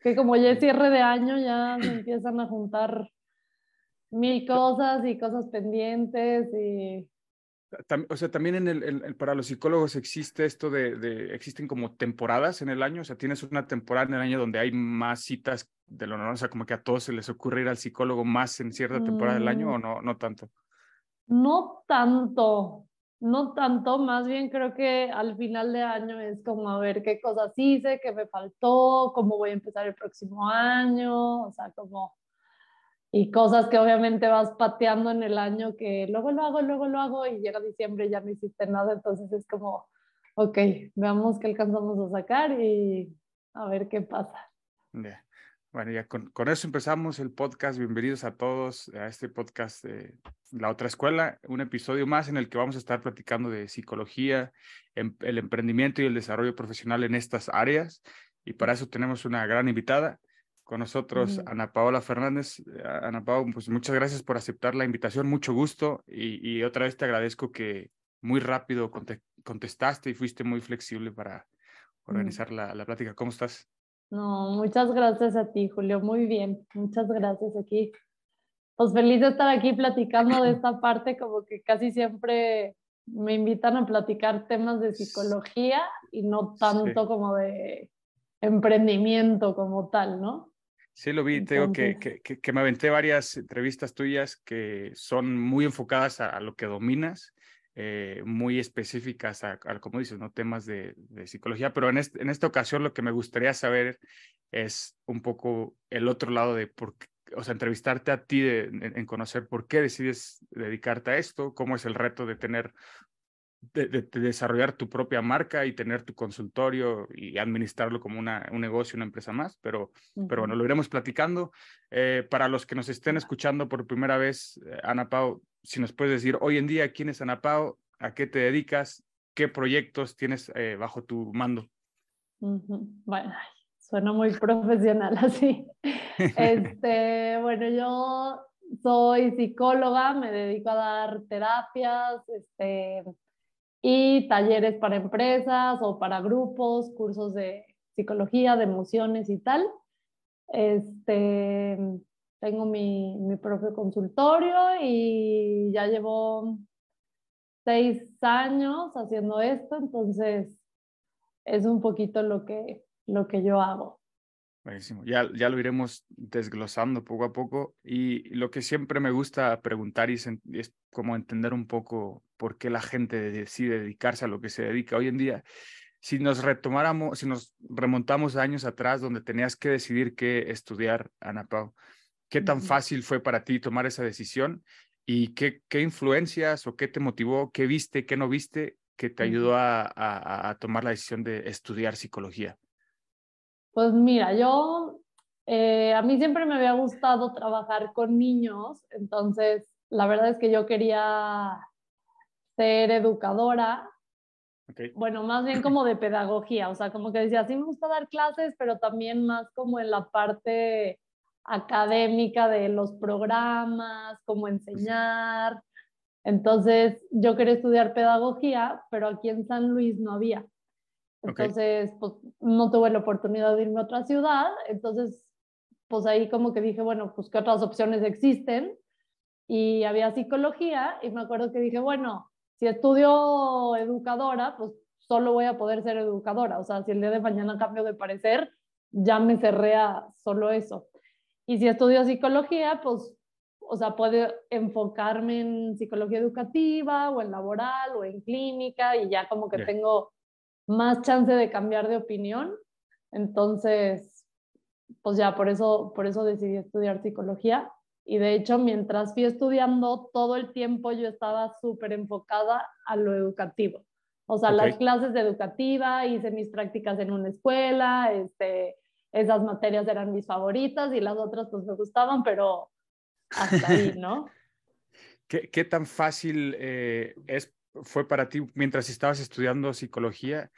Que como ya es cierre de año, ya se empiezan a juntar mil cosas y cosas pendientes y o sea, también en el, en- para los psicólogos existe esto de, de- existen como temporadas en el año, o sea, tienes una temporada en el año donde hay más citas de lo normal, o sea, como que a todos se les ocurre ir al psicólogo más en cierta temporada del año Mm. o no, no tanto. no tanto, no tanto, más bien creo que al final de año es como a ver qué cosas hice, qué me faltó, cómo voy a empezar el próximo año, o sea, como y cosas que obviamente vas pateando en el año que luego lo hago, luego lo hago y llega diciembre y ya no hiciste nada, entonces es como, ok, veamos qué alcanzamos a sacar y a ver qué pasa. Bueno, ya con, con eso empezamos el podcast. Bienvenidos a todos a este podcast de La Otra Escuela, un episodio más en el que vamos a estar platicando de psicología, em- el emprendimiento y el desarrollo profesional en estas áreas. Y para eso tenemos una gran invitada con nosotros. Ana Paola Fernández. Eh, Ana Paola, pues muchas gracias por aceptar la invitación, mucho gusto. Y, y otra vez te agradezco que muy rápido conte- contestaste y fuiste muy flexible para organizar la, la plática. ¿Cómo estás? No, muchas gracias a ti, Julio. Muy bien, muchas gracias aquí. Pues feliz de estar aquí platicando de esta parte, como que casi siempre me invitan a platicar temas de psicología y no tanto como de emprendimiento como tal, ¿no? Sí, lo vi, te digo que, Entonces- que, que, que me aventé varias entrevistas tuyas que son muy enfocadas a, a lo que dominas, eh, muy específicas a, a, como dices, ¿no? temas de, de psicología, pero en, este, en esta ocasión lo que me gustaría saber es un poco el otro lado de por qué, o sea, entrevistarte a ti de- en, en conocer por qué decides dedicarte a esto, cómo es el reto de tener de, de- de desarrollar tu propia marca y tener tu consultorio y administrarlo como una, un negocio, una empresa más, pero, pero bueno, lo iremos platicando. Eh, para los que nos estén escuchando por primera vez, eh, Ana Pau, si nos puedes decir hoy en día quién es Ana Pau, a qué te dedicas, qué proyectos tienes eh, bajo tu mando. Bueno, suena muy profesional así. Este, bueno, yo soy psicóloga, me dedico a dar terapias, este, y talleres para empresas o para grupos, cursos de psicología, de emociones y tal. Este, tengo mi, mi propio consultorio y ya llevo seis años haciendo esto, entonces es un poquito lo que, lo que yo hago. Buenísimo. Ya, ya lo iremos desglosando poco a poco. Y lo que siempre me gusta preguntar y es, como entender un poco por qué la gente decide dedicarse a lo que se dedica hoy en día. Si nos retomáramos, si nos remontamos años atrás donde tenías que decidir qué estudiar, Ana Pau, ¿qué tan fácil fue para ti tomar esa decisión? ¿Y qué, qué influencias o qué te motivó, qué viste, qué no viste que te ayudó a, a- a tomar la decisión de estudiar psicología? Pues mira, yo, eh, a mí siempre me había gustado trabajar con niños, entonces la verdad es que yo quería ser educadora, bueno, más bien como de pedagogía, o sea, como que decía, sí me gusta dar clases, pero también más como en la parte académica de los programas, cómo enseñar. Entonces, yo quería estudiar pedagogía, pero aquí en San Luis no había. Entonces, pues no tuve la oportunidad de irme a otra ciudad, entonces, pues ahí como que dije, bueno, pues qué otras opciones existen. Y había psicología y me acuerdo que dije, bueno, si estudio educadora, pues solo voy a poder ser educadora. O sea, si el día de mañana cambio de parecer, ya me cerré a solo eso. Y si estudio psicología, pues, o sea, puedo enfocarme en psicología educativa o en laboral o en clínica y ya como que tengo más chance de cambiar de opinión. Entonces, pues ya por eso, por eso decidí estudiar psicología. Y de hecho, mientras fui estudiando, todo el tiempo yo estaba súper enfocada a lo educativo. O sea, las clases de educativa, hice mis prácticas en una escuela, este, esas materias eran mis favoritas y las otras pues me gustaban, pero hasta ahí, ¿no? ¿Qué, qué tan fácil eh, es, fue para ti mientras estabas estudiando psicología?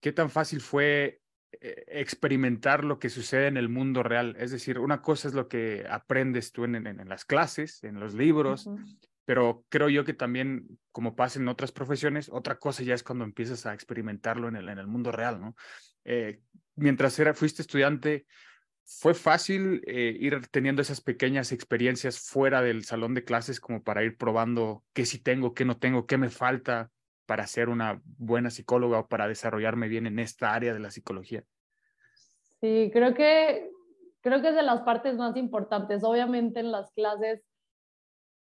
¿Qué tan fácil fue eh, experimentar lo que sucede en el mundo real? Es decir, una cosa es lo que aprendes tú en, en, en las clases, en los libros. Pero creo yo que también, como pasa en otras profesiones, otra cosa ya es cuando empiezas a experimentarlo en el, en el mundo real, ¿no? Eh, mientras era, fuiste estudiante, ¿fue fácil eh, ir teniendo esas pequeñas experiencias fuera del salón de clases como para ir probando qué sí tengo, qué no tengo, qué me falta para ser una buena psicóloga o para desarrollarme bien en esta área de la psicología? Sí, creo que, creo que es de las partes más importantes. Obviamente en las clases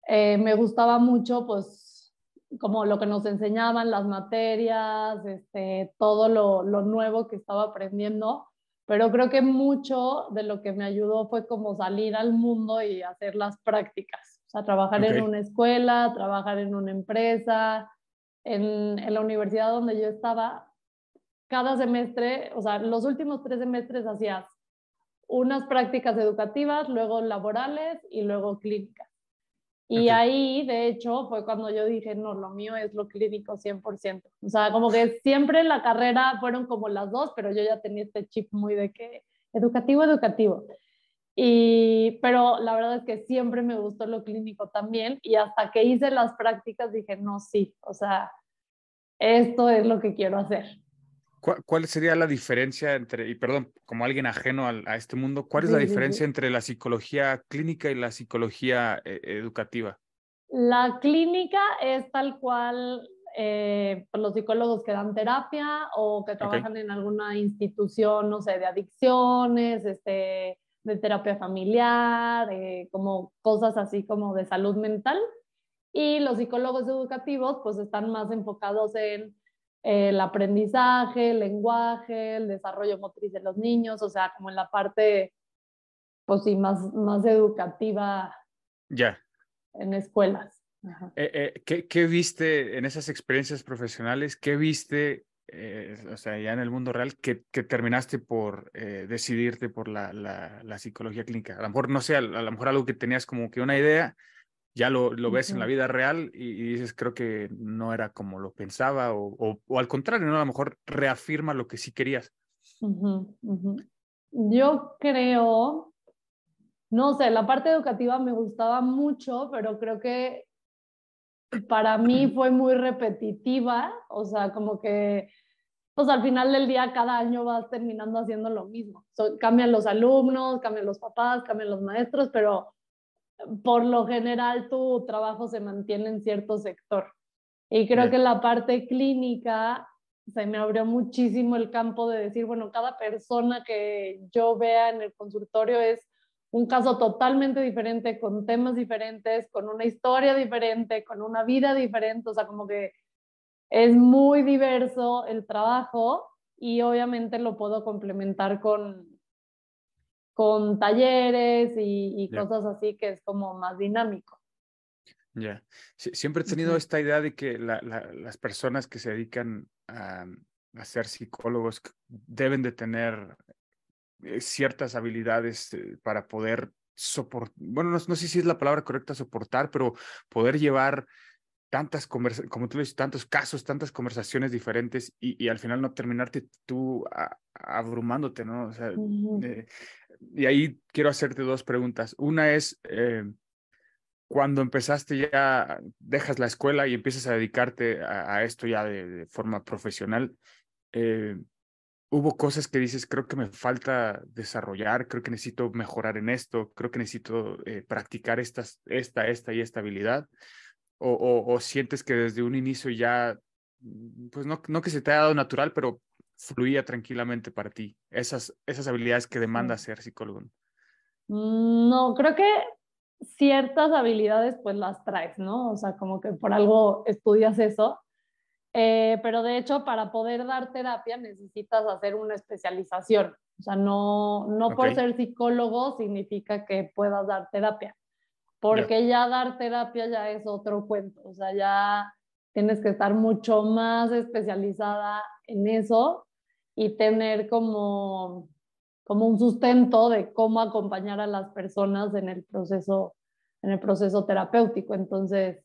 eh, me gustaba mucho, pues, como lo que nos enseñaban, las materias, este, todo lo, lo nuevo que estaba aprendiendo, pero creo que mucho de lo que me ayudó fue como salir al mundo y hacer las prácticas, o sea, trabajar en una escuela, trabajar en una empresa, en, en la universidad donde yo estaba, cada semestre, o sea, los últimos tres semestres hacías unas prácticas educativas, luego laborales y luego clínicas. Y ahí, de hecho, fue cuando yo dije, no, lo mío es lo clínico 100%. O sea, como que siempre en la carrera fueron como las dos, pero yo ya tenía este chip muy de que educativo, educativo. Y, pero la verdad es que siempre me gustó lo clínico también y hasta que hice las prácticas dije, no, sí, o sea, esto es lo que quiero hacer. ¿Cuál, sería la diferencia entre, y perdón, como alguien ajeno al- a, este mundo, cuál es la diferencia entre la psicología clínica y la psicología eh, educativa? La clínica es tal cual eh, pues, los psicólogos que dan terapia o que trabajan en alguna institución, no sé, de adicciones, este, de terapia familiar, eh, como cosas así como de salud mental. Y los psicólogos educativos pues están más enfocados en el aprendizaje, el lenguaje, el desarrollo motriz de los niños, o sea, como en la parte, pues sí, más, más educativa Ya. en escuelas. Eh, eh, ¿qué, qué viste en esas experiencias profesionales? ¿Qué viste, eh, o sea, ya en el mundo real, que, que terminaste por decidirte por la, la, la psicología clínica? A lo mejor, no sé, a, a lo mejor algo que tenías como que una idea, ya lo, lo ves en la vida real y, y dices, creo que no era como lo pensaba, o, o, o al contrario, ¿no? A lo mejor reafirma lo que sí querías. Ujú, ujú. Yo creo, no sé, la parte educativa me gustaba mucho, pero creo que para mí fue muy repetitiva, o sea, como que, pues al final del día cada año vas terminando haciendo lo mismo. So, cambian los alumnos, cambian los papás, cambian los maestros, pero por lo general tu trabajo se mantiene en cierto sector. Y creo Ya. que la parte clínica se me abrió muchísimo el campo de decir, bueno, cada persona que yo vea en el consultorio es un caso totalmente diferente, con temas diferentes, con una historia diferente, con una vida diferente, o sea, como que es muy diverso el trabajo y obviamente lo puedo complementar con, con talleres y, y Ya. cosas así que es como más dinámico. Ya. Sie- Siempre he tenido esta idea de que la- la- las personas que se dedican a, a ser psicólogos deben de tener eh, ciertas habilidades eh, para poder soportar, bueno, no, no sé si es la palabra correcta soportar, pero poder llevar tantas conversaciones, como tú dices, tantos casos, tantas conversaciones diferentes y, y al final no terminarte tú a- abrumándote, ¿no? O sea, Ujú. eh, y ahí quiero hacerte dos preguntas. Una es, eh, cuando empezaste ya, dejas la escuela y empiezas a dedicarte a, a esto ya de, de forma profesional, eh, hubo cosas que dices, creo que me falta desarrollar, creo que necesito mejorar en esto, creo que necesito eh, practicar estas, esta, esta y esta habilidad, o, o, o sientes que desde un inicio ya, mm, pues no, no que se te haya dado natural, pero fluía tranquilamente para ti, esas, esas habilidades que demanda ser psicólogo. Mm, No, creo que ciertas habilidades pues las traes, ¿no? O sea, como que por algo estudias eso. Eh, pero de hecho, para poder dar terapia necesitas hacer una especialización. O sea, no, no por ser psicólogo significa que puedas dar terapia, porque ya dar terapia ya es otro cuento. O sea, ya tienes que estar mucho más especializada en eso y tener como como un sustento de cómo acompañar a las personas en el proceso, en el proceso terapéutico. Entonces,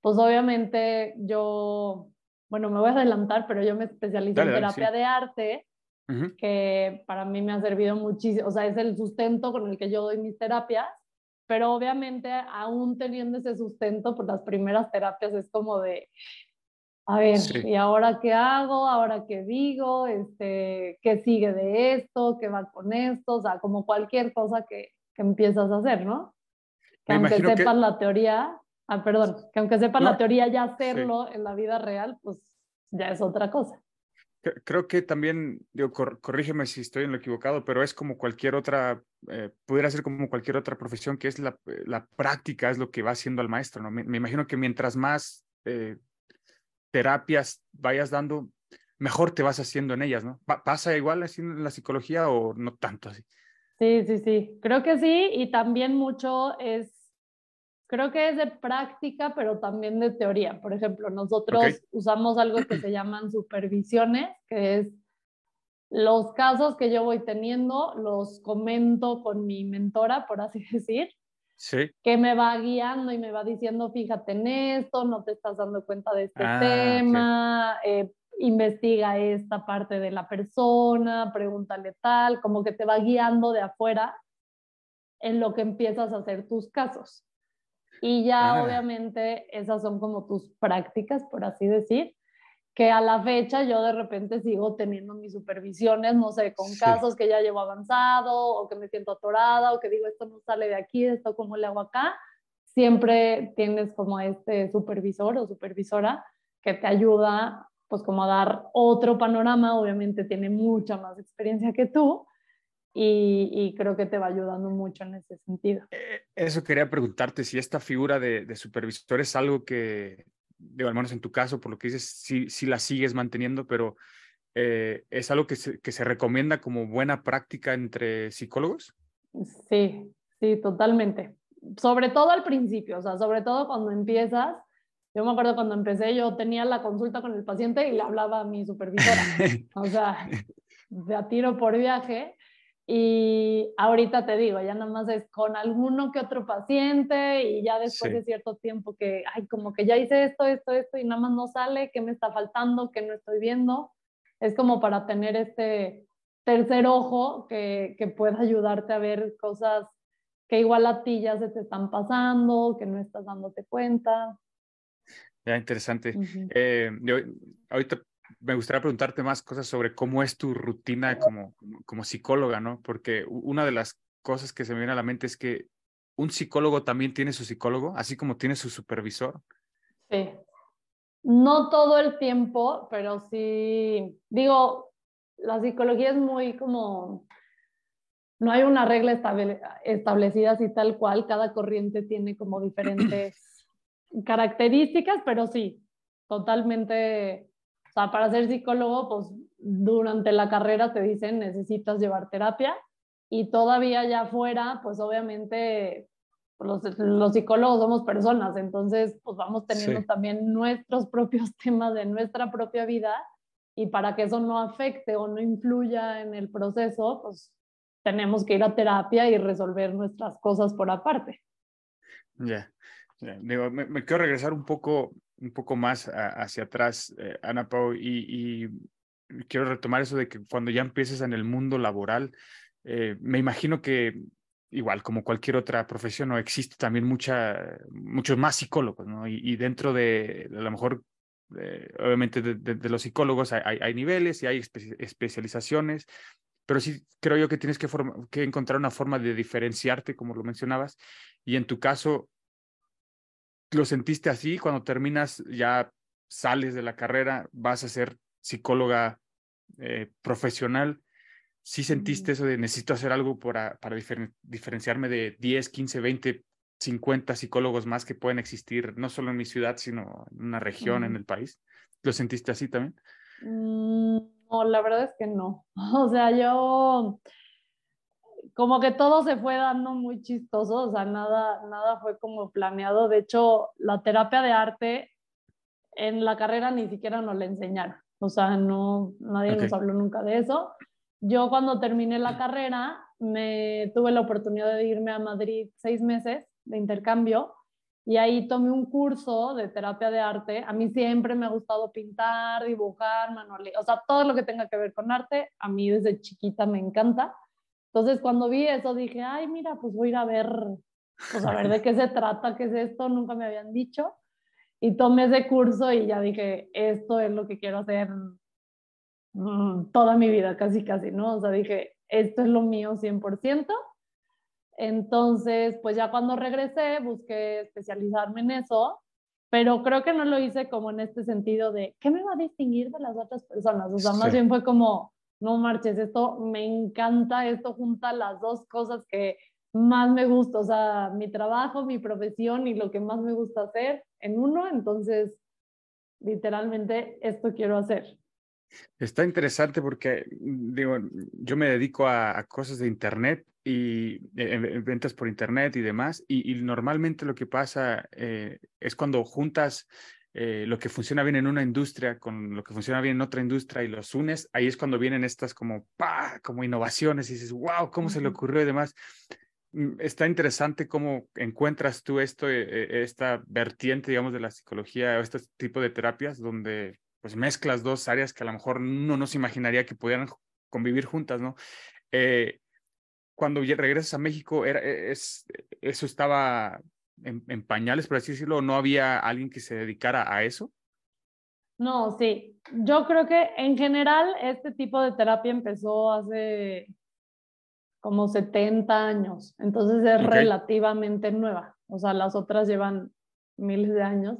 pues obviamente yo, bueno, me voy a adelantar, pero yo me especialicé Dale, en dale, terapia sí. de arte, Ujú. que para mí me ha servido muchísimo, o sea, es el sustento con el que yo doy mis terapias, pero obviamente aún teniendo ese sustento, pues las primeras terapias es como de, a ver, Sí. ¿y ahora qué hago? ¿Ahora qué digo? Este, ¿Qué sigue de esto? ¿Qué va con esto? O sea, como cualquier cosa que, que empiezas a hacer, ¿no? Que Me aunque imagino que- sepas la teoría, ah, perdón, que aunque sepas No, la teoría, ya hacerlo en la vida real, pues ya es otra cosa. Cre- Creo que también, digo, cor- corrígeme si estoy en lo equivocado, pero es como cualquier otra, eh, pudiera ser como cualquier otra profesión, que es la, eh, la práctica, es lo que va haciendo al maestro, ¿no? Me, me imagino que mientras más eh, terapias vayas dando, mejor te vas haciendo en ellas, ¿no? Pa- ¿Pasa igual así en la psicología o no tanto así? Sí, sí, sí, creo que sí, y también mucho es, creo que es de práctica, pero también de teoría. Por ejemplo, nosotros Ok. usamos algo que se llaman supervisiones, que es los casos que yo voy teniendo, los comento con mi mentora, por así decir, Sí. que me va guiando y me va diciendo, fíjate en esto, no te estás dando cuenta de este Ah, tema, eh, investiga esta parte de la persona, pregúntale tal, como que te va guiando de afuera en lo que empiezas a hacer tus casos. Y ya Ah. obviamente esas son como tus prácticas, por así decir, que a la fecha yo de repente sigo teniendo mis supervisiones, no sé, con Sí. casos que ya llevo avanzado o que me siento atorada o que digo esto no sale de aquí, esto cómo le hago acá. Siempre tienes como este supervisor o supervisora que te ayuda pues como a dar otro panorama, obviamente tiene mucha más experiencia que tú y, y creo que te va ayudando mucho en ese sentido. Eh, Eso quería preguntarte si esta figura de, de supervisor es algo que, digo, al menos en tu caso, por lo que dices, sí, sí la sigues manteniendo, pero eh, es algo que se, que se recomienda como buena práctica entre psicólogos. Sí, sí, totalmente. Sobre todo al principio, o sea, sobre todo cuando empiezas. Yo me acuerdo cuando empecé, yo tenía la consulta con el paciente y le hablaba a mi supervisora. O sea, de a tiro por viaje. Y ahorita te digo, ya nada más es con alguno que otro paciente y ya después Sí. de cierto tiempo que, ay, como que ya hice esto, esto, esto y nada más no sale, qué me está faltando, qué no estoy viendo. Es como para tener este tercer ojo que, que pueda ayudarte a ver cosas que igual a ti ya se te están pasando, que no estás dándote cuenta. Ya, interesante. Ujú. Eh, yo, ahorita me gustaría preguntarte más cosas sobre cómo es tu rutina como, como, como psicóloga, ¿no? Porque una de las cosas que se me viene a la mente es que un psicólogo también tiene su psicólogo, así como tiene su supervisor. Sí. No todo el tiempo, pero sí, digo, la psicología es muy como, no hay una regla estable- establecida así tal cual, cada corriente tiene como diferentes características, pero sí, totalmente, o sea, para ser psicólogo, pues durante la carrera te dicen necesitas llevar terapia y todavía allá afuera, pues obviamente los, los psicólogos somos personas, entonces pues vamos teniendo Sí. también nuestros propios temas de nuestra propia vida y para que eso no afecte o no influya en el proceso, pues tenemos que ir a terapia y resolver nuestras cosas por aparte. Ya, ya. Digo, me, me quiero regresar un poco, un poco más hacia atrás, eh, Ana Pau, y, quiero retomar eso de que cuando ya empieces en el mundo laboral, eh, me imagino que igual como cualquier otra profesión, ¿no? existe también mucha, muchos más psicólogos, ¿no? Y, dentro de, a lo mejor, eh, obviamente de, los psicólogos hay, niveles y hay espe- especializaciones, pero sí creo yo que tienes que, que encontrar una forma de diferenciarte, como lo mencionabas, y en tu caso, ¿lo sentiste así? Cuando terminas, ya sales de la carrera, vas a ser psicóloga eh, profesional. ¿Sí sentiste eso de necesito hacer algo para, para diferen- diferenciarme de 10, 15, 20, 50 psicólogos más que pueden existir, no solo en mi ciudad, sino en una región, en Mm. el país? ¿Lo sentiste así también? Mm, No, la verdad es que no. O sea, yo como que todo se fue dando muy chistoso, o sea, nada, nada fue como planeado. De hecho, la terapia de arte en la carrera ni siquiera nos la enseñaron. O sea, no, nadie nos habló nunca de eso. yo cuando terminé la carrera me tuve la oportunidad de irme a Madrid seis meses de intercambio y ahí tomé un curso de terapia de arte. A mí siempre me ha gustado pintar, dibujar, manualidad, o sea, todo lo que tenga que ver con arte, a mí desde chiquita me encanta. Entonces, cuando vi eso, dije, ay, mira, pues voy a ir a ver, pues a ver de qué se trata, qué es esto, nunca me habían dicho. Y tomé ese curso y ya dije, esto es lo que quiero hacer mm, toda mi vida, casi, casi, ¿no? O sea, dije, esto es lo mío 100%. Entonces, pues ya cuando regresé, busqué especializarme en eso, pero creo que no lo hice como en este sentido de, ¿qué me va a distinguir de las otras personas? O sea, más bien fue como, no marches, esto me encanta, esto junta las dos cosas que más me gusta, o sea, mi trabajo, mi profesión y lo que más me gusta hacer en uno, entonces, literalmente, esto quiero hacer. Está interesante porque, digo, yo me dedico a, cosas de Internet y eh, ventas por Internet y demás, y, normalmente lo que pasa eh, es cuando juntas eh, lo que funciona bien en una industria con lo que funciona bien en otra industria y los unes, ahí es cuando vienen estas como, ¡pah! como innovaciones y dices, wow, ¿cómo se le ocurrió y demás? Mm, está interesante cómo encuentras tú esto, esta vertiente, digamos, de la psicología o este tipo de terapias donde pues mezclas dos áreas que a lo mejor uno no se imaginaría que pudieran convivir juntas, ¿no? Eh, cuando regresas a México, era, e, es, ¿eso estaba en, pañales, por así decirlo? ¿No había alguien que se dedicara a eso? No, sí. Yo creo que en general este tipo de terapia empezó hace como 70 años, entonces es relativamente nueva. O sea, las otras llevan miles de años.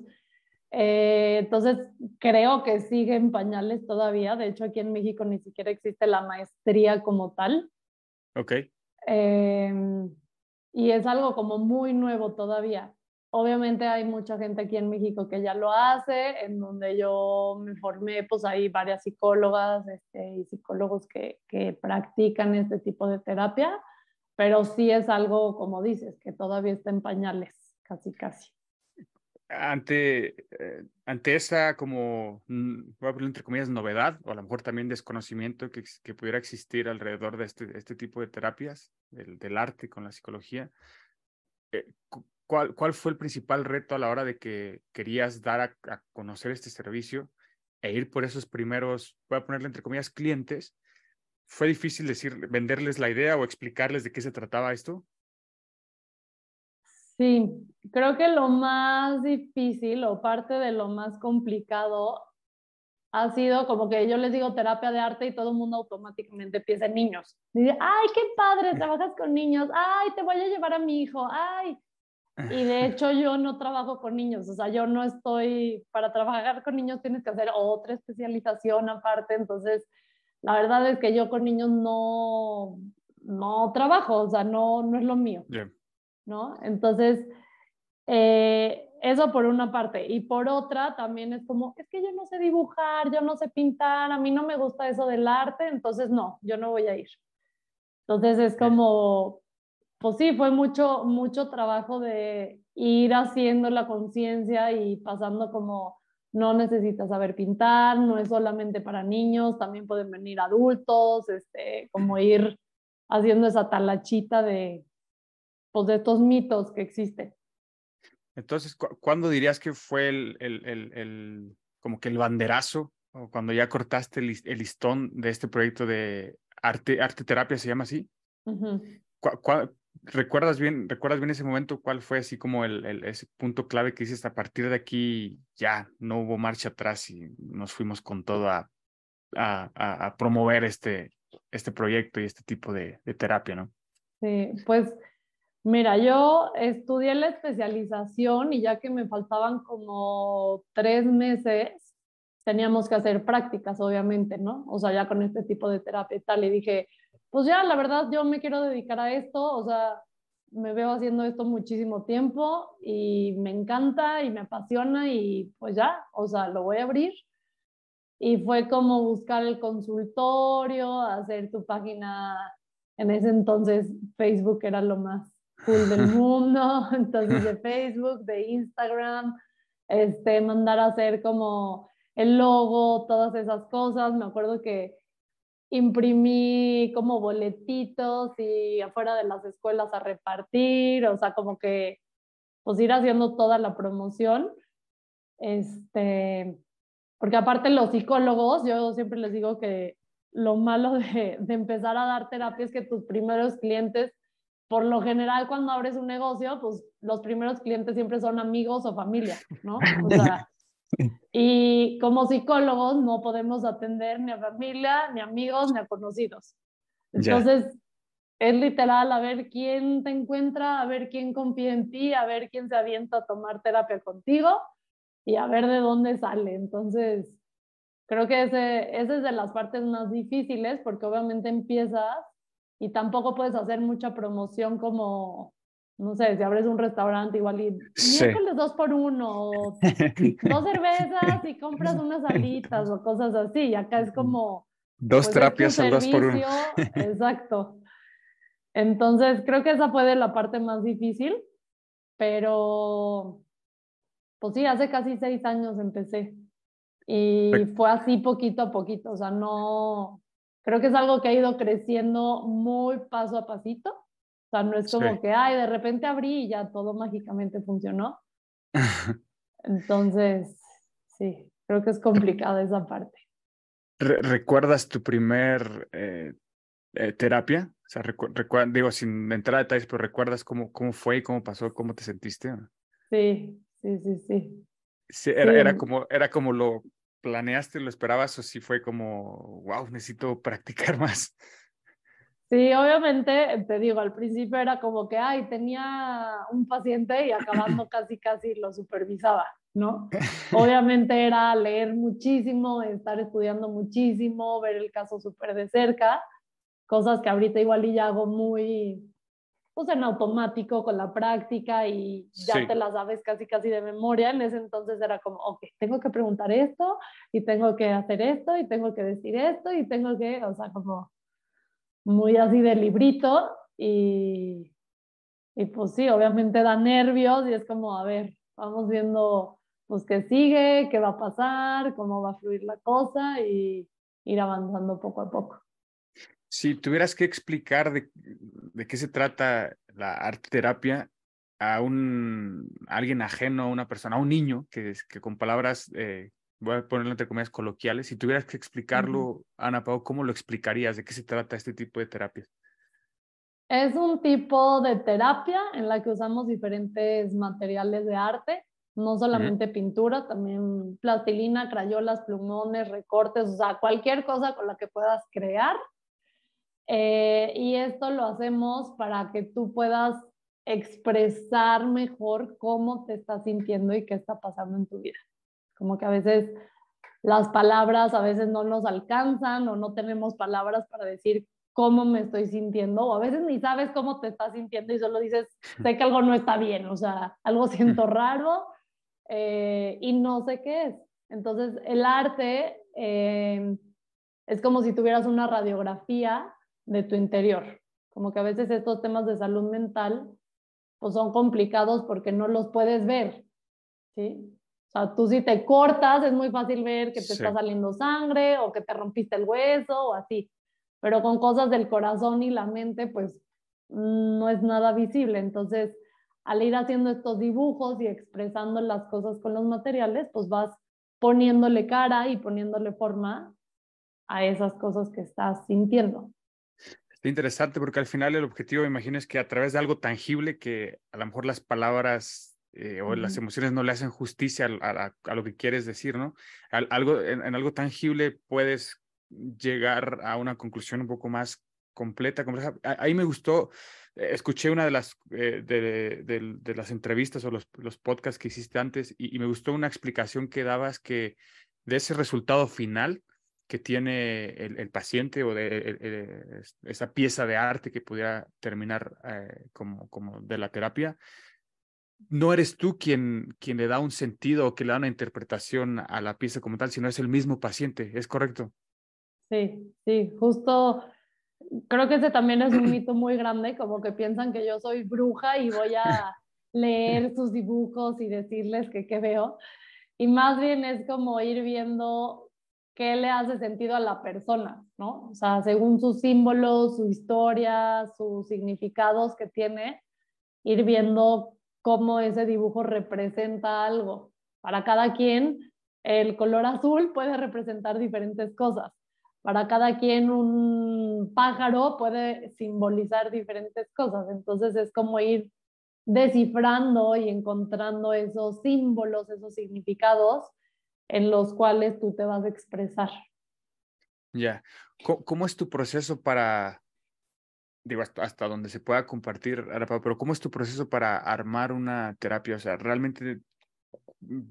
Eh, entonces, creo que sigue en pañales todavía. De hecho, aquí en México ni siquiera existe la maestría como tal. Ok. Em, y es algo como muy nuevo todavía. Obviamente hay mucha gente aquí en México que ya lo hace, en donde yo me formé, pues hay varias psicólogas este, y psicólogos que, que practican este tipo de terapia, pero sí es algo, como dices, que todavía está en pañales, casi, casi ante, eh, ante esa como, mm, voy a poner entre comillas, novedad, o a lo mejor también desconocimiento que, que pudiera existir alrededor de este, este tipo de terapias, del, del arte con la psicología, eh, ¿cuál, ¿cuál fue el principal reto a la hora de que querías dar a, conocer este servicio e ir por esos primeros, voy a ponerle entre comillas, clientes? ¿Fue difícil decir, venderles la idea o explicarles de qué se trataba esto? Sí, creo que lo más difícil o parte de lo más complicado ha sido como que yo les digo terapia de arte y todo el mundo automáticamente piensa en niños. Dice, ay, qué padre, trabajas con niños, ay, te voy a llevar a mi hijo, ay. Y de hecho yo no trabajo con niños, o sea, yo no estoy, para trabajar con niños tienes que hacer otra especialización aparte, entonces la verdad es que yo con niños no, no trabajo, o sea, no, no es lo mío. ¿No? Entonces, eh, eso por una parte. Y por otra, también es como, es que yo no sé dibujar, yo no sé pintar, a mí no me gusta eso del arte, entonces no, yo no voy a ir. Entonces es como, pues sí, fue mucho, mucho trabajo de ir haciendo la conciencia y pasando como, no necesitas saber pintar, no es solamente para niños, también pueden venir adultos, este, como ir haciendo esa talachita de, pues, de estos mitos que existen. Entonces, ¿cuándo dirías que fue el, el, el, como que el banderazo o cuando ya cortaste el, listón de este proyecto de arte, arte terapia, se llama así? recuerdas bien, ¿Recuerdas bien ese momento? ¿Cuál fue así como el, ese punto clave que dices a partir de aquí ya no hubo marcha atrás y nos fuimos con todo a, a, a promover este, este proyecto y este tipo de, de terapia, ¿no? Sí, pues Mira, yo estudié la especialización y ya que me faltaban como tres meses, teníamos que hacer prácticas, obviamente, ¿no? O sea, ya con este tipo de terapia y tal. Y dije, pues ya, la verdad, yo me quiero dedicar a esto, o sea, me veo haciendo esto muchísimo tiempo y me encanta y me apasiona y pues ya, o sea, lo voy a abrir. Y fue como buscar el consultorio, hacer tu página. En ese entonces Facebook era lo más cool del mundo, entonces de Facebook, de Instagram, este, mandar a hacer como el logo, todas esas cosas. Me acuerdo que imprimí como boletitos y afuera de las escuelas a repartir, o sea, como que pues ir haciendo toda la promoción. Este, porque aparte los psicólogos, yo siempre les digo que lo malo de, de empezar a dar terapia es que tus primeros clientes, por lo general cuando abres un negocio, pues los primeros clientes siempre son amigos o familia, ¿no? O sea, y como psicólogos no podemos atender ni a familia, ni amigos, ni a conocidos. Entonces, es literal a ver quién te encuentra, a ver quién confía en ti, a ver quién se avienta a tomar terapia contigo y a ver de dónde sale. Entonces, creo que ese, esa es de las partes más difíciles porque obviamente empiezas y tampoco puedes hacer mucha promoción como, no sé, si abres un restaurante igual y Sí. miércoles dos por uno, o dos cervezas y compras unas alitas o cosas así. Y acá es como... Dos pues, terapias al dos por uno. Exacto. Entonces, creo que esa fue de la parte más difícil, pero pues sí, hace casi seis años empecé y fue así poquito a poquito, o sea, no, creo que es algo que ha ido creciendo muy paso a pasito, o sea, no es como Sí. que, ay, de repente abrí y ya todo mágicamente funcionó. Entonces, sí, creo que es complicada esa parte. Re- ¿Recuerdas tu primer eh, eh, terapia? O sea, recu- recua- digo, sin entrar a detalles, pero ¿recuerdas cómo, cómo fue, cómo pasó, cómo te sentiste? Sí, sí, sí, sí. Sí, era, era Sí. como, era como lo planeaste, lo esperabas, o sí fue como, wow, necesito practicar más. Sí, obviamente, te digo, al principio era como que, ay, tenía un paciente y acabando casi, casi lo supervisaba, ¿no? Obviamente era leer muchísimo, estar estudiando muchísimo, ver el caso súper de cerca, cosas que ahorita igual y ya hago muy, pues en automático con la práctica y ya Sí. te las sabes casi, casi de memoria. En ese entonces era como, ok, tengo que preguntar esto y tengo que hacer esto y tengo que decir esto y tengo que, o sea, como muy así de librito y, y pues sí, obviamente da nervios y es como, a ver, vamos viendo pues qué sigue, qué va a pasar, cómo va a fluir la cosa y ir avanzando poco a poco. Si tuvieras que explicar de, de qué se trata la arte terapia a un a alguien ajeno, a una persona, a un niño, que con palabras, eh, voy a ponerlo entre comillas, coloquiales, si tuvieras que explicarlo, Ana Pau, ¿cómo lo explicarías? ¿De qué se trata este tipo de terapias? Es un tipo de terapia en la que usamos diferentes materiales de arte, no solamente pintura, también plastilina, crayolas, plumones, recortes, o sea, cualquier cosa con la que puedas crear. Eh, y esto lo hacemos para que tú puedas expresar mejor cómo te estás sintiendo y qué está pasando en tu vida. Como que a veces las palabras a veces no nos alcanzan o no tenemos palabras para decir cómo me estoy sintiendo o a veces ni sabes cómo te estás sintiendo y solo dices, sé que algo no está bien, o sea, algo siento raro eh, y no sé qué es. Entonces, el arte eh, es como si tuvieras una radiografía de tu interior, como que a veces estos temas de salud mental pues son complicados porque no los puedes ver, ¿sí? O sea, tú si te cortas es muy fácil ver que te Sí. está saliendo sangre o que te rompiste el hueso o así, pero con cosas del corazón y la mente pues no es nada visible. Entonces, al ir haciendo estos dibujos y expresando las cosas con los materiales, pues vas poniéndole cara y poniéndole forma a esas cosas que estás sintiendo. Está interesante porque al final el objetivo, me imagino, es que a través de algo tangible que a lo mejor las palabras eh, o las emociones no le hacen justicia a, a- a lo que quieres decir, ¿no? Al- algo, en, en algo tangible puedes llegar a una conclusión un poco más completa, compleja. Ahí me gustó, eh, escuché una de las, eh, de, de- de las entrevistas o los, los podcasts que hiciste antes y, y me gustó una explicación que dabas que de ese resultado final que tiene el, el paciente o de el- el- es- esa pieza de arte que pudiera terminar eh, como, como de la terapia, no eres tú quien, quien le da un sentido o que le da una interpretación a la pieza como tal, sino es el mismo paciente, ¿es correcto? Sí, sí, justo creo que ese también es un mito muy grande, como que piensan que yo soy bruja y voy a leer sus dibujos y decirles que qué veo. Y más bien es como ir viendo qué le hace sentido a la persona, ¿no? O sea, según sus símbolos, su historia, sus significados que tiene, ir viendo cómo ese dibujo representa algo. Para cada quien, el color azul puede representar diferentes cosas. Para cada quien, un pájaro puede simbolizar diferentes cosas. Entonces, es como ir descifrando y encontrando esos símbolos, esos significados en los cuales tú te vas a expresar. Ya. ¿Cómo, es tu proceso para, digo, hasta, donde se pueda compartir, pero cómo es tu proceso para armar una terapia? O sea, realmente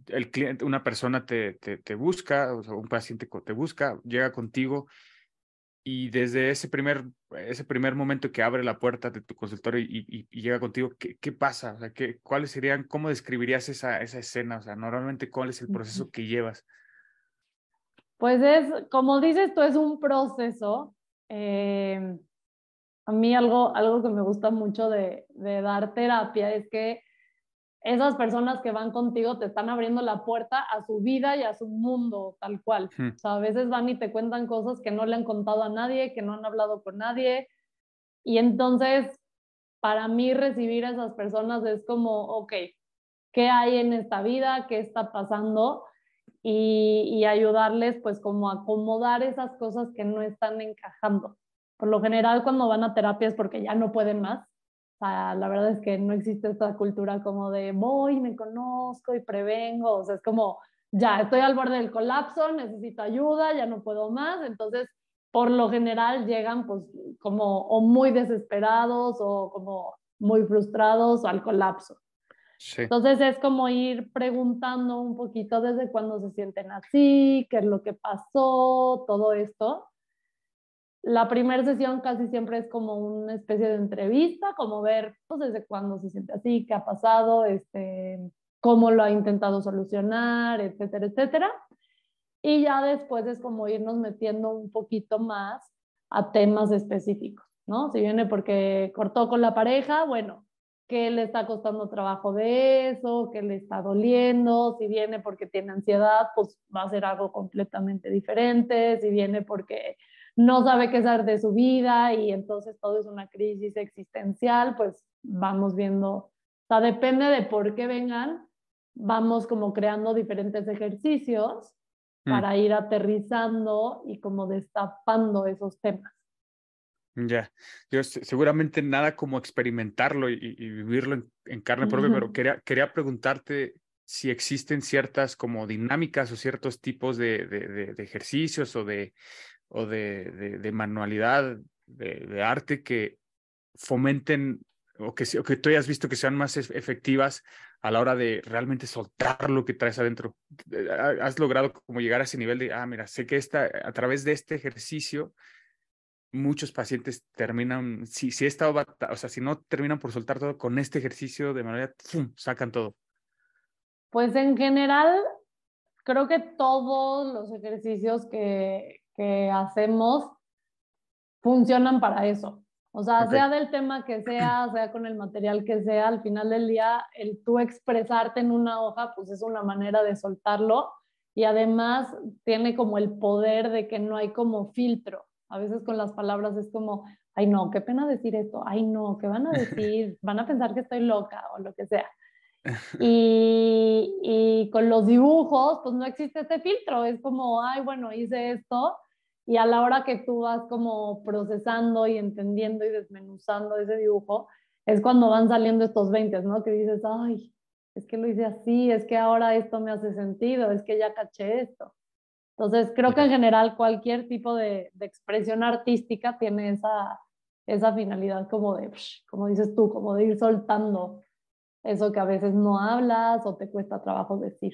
el cliente, una persona te, te, te busca, o sea, un paciente te busca, llega contigo y desde ese primer, ese primer momento que abre la puerta de tu consultorio y, llega contigo, ¿qué, ¿qué, pasa? O sea, ¿qué, ¿cuáles serían, cómo describirías esa, esa escena? O sea, normalmente, ¿cuál es el proceso que llevas? Pues es, como dices tú, es un proceso. Eh, a mí algo, algo que me gusta mucho de, de dar terapia es que esas personas que van contigo te están abriendo la puerta a su vida y a su mundo tal cual. O sea, a veces van y te cuentan cosas que no le han contado a nadie, que no han hablado con nadie. Y entonces, para mí recibir a esas personas es como, ok, ¿qué hay en esta vida? ¿Qué está pasando? Y, y ayudarles pues como a acomodar esas cosas que no están encajando. Por lo general, cuando van a terapias porque ya no pueden más, la verdad es que no existe esta cultura como de voy, me conozco y prevengo, o sea, es como ya estoy al borde del colapso, necesito ayuda, ya no puedo más, entonces por lo general llegan pues como o muy desesperados o como muy frustrados al colapso. Entonces es como ir preguntando un poquito desde cuándo se sienten así, qué es lo que pasó, todo esto la primera sesión casi siempre es como una especie de entrevista, como ver pues, desde cuándo se siente así, qué ha pasado, este, cómo lo ha intentado solucionar, etcétera, etcétera. Y ya después es como irnos metiendo un poquito más a temas específicos, ¿no? Si viene porque cortó con la pareja, bueno, ¿qué le está costando trabajo de eso? ¿Qué le está doliendo? Si viene porque tiene ansiedad, pues va a ser algo completamente diferente. Si viene porque no sabe qué hacer de su vida y entonces todo es una crisis existencial, pues vamos viendo, o sea, depende de por qué vengan, vamos como creando diferentes ejercicios mm. para ir aterrizando y como destapando esos temas. Ya, yo seguramente nada como experimentarlo y, vivirlo en, carne propia, pero quería, quería preguntarte si existen ciertas como dinámicas o ciertos tipos de, de ejercicios o de, o de, de, manualidad, de, arte que fomenten o que, o que tú hayas visto que sean más efectivas a la hora de realmente soltar lo que traes adentro. Eh, has logrado como llegar a ese nivel de, ah, mira, sé que esta, a través de este ejercicio, muchos pacientes terminan, si, si esta, o sea, si no terminan por soltar todo con este ejercicio de manera, ¡fum! sacan todo. Pues en general, creo que todos los ejercicios que, que hacemos funcionan para eso. O sea, sea del tema que sea, sea con el material que sea, al final del día, el tú expresarte en una hoja, pues es una manera de soltarlo y además tiene como el poder de que no hay como filtro. A veces con las palabras es como, ay no, qué pena decir esto, ay no, ¿qué van a decir? Van a pensar que estoy loca o lo que sea. Y, y, con los dibujos, pues no existe este filtro, es como, ay, bueno, hice esto y a la hora que tú vas como procesando y entendiendo y desmenuzando ese dibujo, es cuando van saliendo estos 20, ¿no? Que dices, ay, es que lo hice así, es que ahora esto me hace sentido, es que ya caché esto. Entonces, creo que en general cualquier tipo de, de expresión artística tiene esa, esa finalidad como de, como dices tú, como de ir soltando eso que a veces no hablas o te cuesta trabajo decir.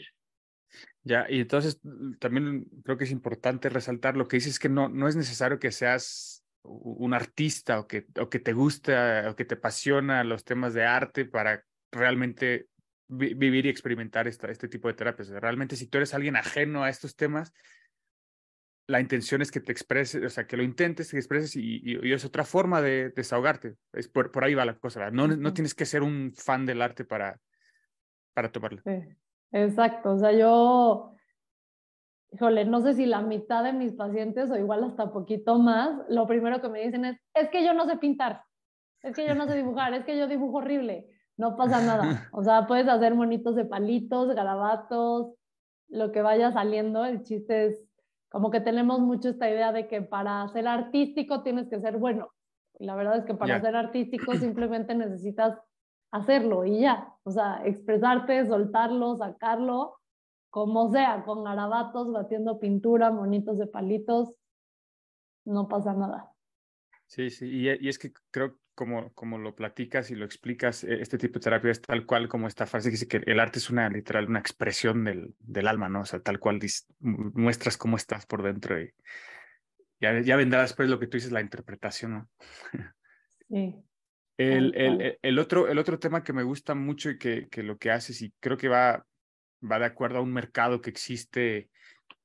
Ya, y entonces también creo que es importante resaltar lo que dices que no, no es necesario que seas un artista o que, o que te gusta o que te apasiona los temas de arte para realmente vivir y experimentar esta, este tipo de terapias. Realmente si tú eres alguien ajeno a estos temas, la intención es que te expreses, o sea, que lo intentes, te expreses y, y, es otra forma de, desahogarte. Es por, por, ahí va la cosa. No, no tienes que ser un fan del arte para, para tomarlo. Sí. Exacto, o sea, yo híjole, no sé si la mitad de mis pacientes o igual hasta poquito más, lo primero que me dicen es, es que yo no sé pintar, es que yo no sé dibujar, es que yo dibujo horrible, no pasa nada. O sea, puedes hacer monitos de palitos, garabatos, lo que vaya saliendo. El chiste es como que tenemos mucho esta idea de que para ser artístico tienes que ser bueno. Y la verdad es que para ser artístico simplemente necesitas hacerlo y ya. O sea, expresarte, soltarlo, sacarlo, como sea, con garabatos, batiendo pintura, monitos de palitos, no pasa nada. Sí, sí, y, y es que creo como, como lo platicas y lo explicas, eh, este tipo de terapia es tal cual como esta frase que dice que el arte es una literal, una expresión del, del alma, ¿no? O sea, tal cual dis- mu- muestras cómo estás por dentro y ya, ya vendrá después lo que tú dices, la interpretación, ¿no? Sí. El, el, cual. el- otro, el otro tema que me gusta mucho y que, que lo que haces, y creo que va, va de acuerdo a un mercado que existe,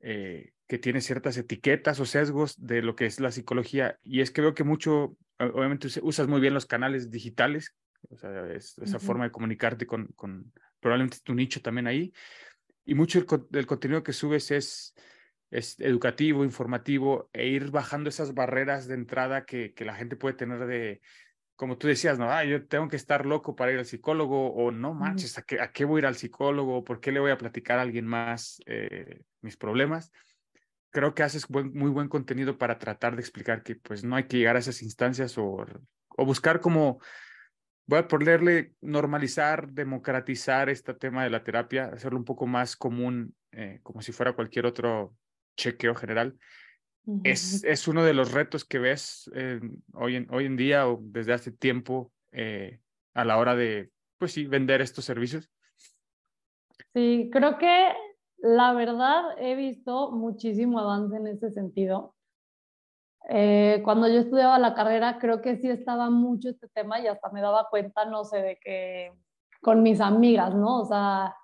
eh, que tiene ciertas etiquetas o sesgos de lo que es la psicología, y es que veo que mucho, obviamente us- usas muy bien los canales digitales, o sea, es- esa forma de comunicarte con, con probablemente tu nicho también ahí, y mucho del contenido que subes es, es educativo, informativo, e ir bajando esas barreras de entrada que, que la gente puede tener de, como tú decías, ¿no? Ah, yo tengo que estar loco para ir al psicólogo, o no manches, ¿a qué, a qué voy a ir al psicólogo? ¿Por qué le voy a platicar a alguien más eh, mis problemas? Creo que haces buen- muy buen contenido para tratar de explicar que pues no hay que llegar a esas instancias o, o buscar como, voy a ponerle, normalizar, democratizar este tema de la terapia, hacerlo un poco más común, eh, como si fuera cualquier otro chequeo general es, es uno de los retos que ves eh, hoy, en, hoy en día o desde hace tiempo eh, a la hora de, pues sí, vender estos servicios. Sí, creo que la verdad he visto muchísimo avance en ese sentido. Eh, cuando yo estudiaba la carrera, creo que sí estaba mucho este tema y hasta me daba cuenta, no sé, de que con mis amigas, ¿no? O sea.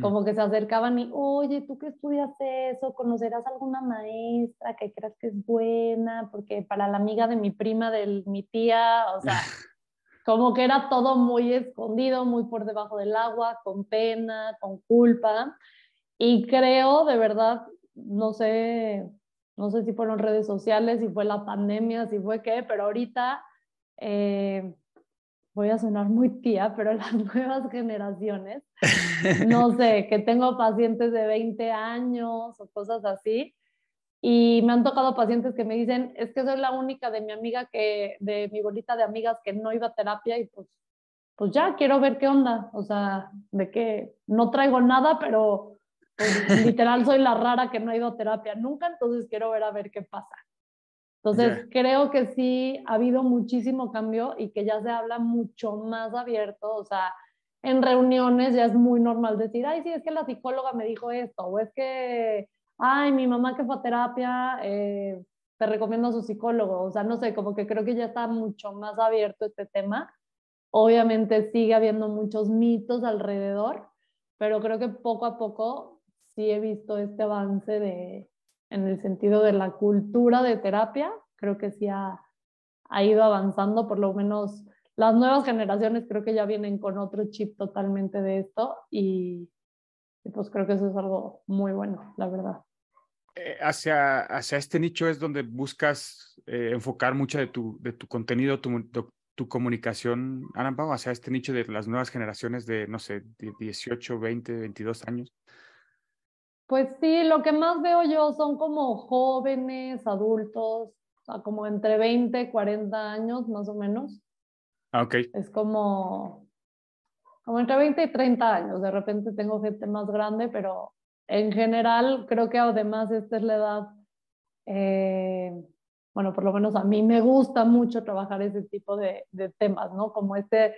Como que se acercaban y, oye, ¿tú qué estudiaste eso? ¿Conocerás alguna maestra que creas que es buena? Porque para la amiga de mi prima, de mi tía, o sea, como que era todo muy escondido, muy por debajo del agua, con pena, con culpa. Y creo, de verdad, no sé, no sé si fueron redes sociales, si fue la pandemia, si fue qué, pero ahorita eh, voy a sonar muy tía, pero las nuevas generaciones, no sé, que tengo pacientes de 20 años o cosas así, y me han tocado pacientes que me dicen, es que soy la única de mi amiga que, de mi bolita de amigas que no iba a terapia y pues, pues ya quiero ver qué onda, o sea, de que no traigo nada, pero pues, literal soy la rara que no ha ido a terapia nunca, entonces quiero ver a ver qué pasa. Entonces, creo que sí ha habido muchísimo cambio y que ya se habla mucho más abierto, o sea, en reuniones ya es muy normal decir, ay, sí, es que la psicóloga me dijo esto, o es que, ay, mi mamá que fue a terapia, eh, te recomiendo a su psicólogo, o sea, no sé, como que creo que ya está mucho más abierto este tema. Obviamente sigue habiendo muchos mitos alrededor, pero creo que poco a poco sí he visto este avance de, en el sentido de la cultura de terapia, creo que sí ha, ha ido avanzando, por lo menos las nuevas generaciones creo que ya vienen con otro chip totalmente de esto y, y pues creo que eso es algo muy bueno, la verdad. Eh, hacia, hacia este nicho es donde buscas eh, enfocar mucho de tu, de tu contenido, tu, tu, comunicación, Ana Pau, hacia este nicho de las nuevas generaciones de, no sé, 18, 20, 22 años. Pues sí, lo que más veo yo son como jóvenes, adultos, o sea, como entre 20 40 años más o menos. Ah, ok. Es como, como entre 20 y 30 años. De repente tengo gente más grande, pero en general creo que además esta es la edad, eh, bueno, por lo menos a mí me gusta mucho trabajar ese tipo de, de temas, ¿no? Como este,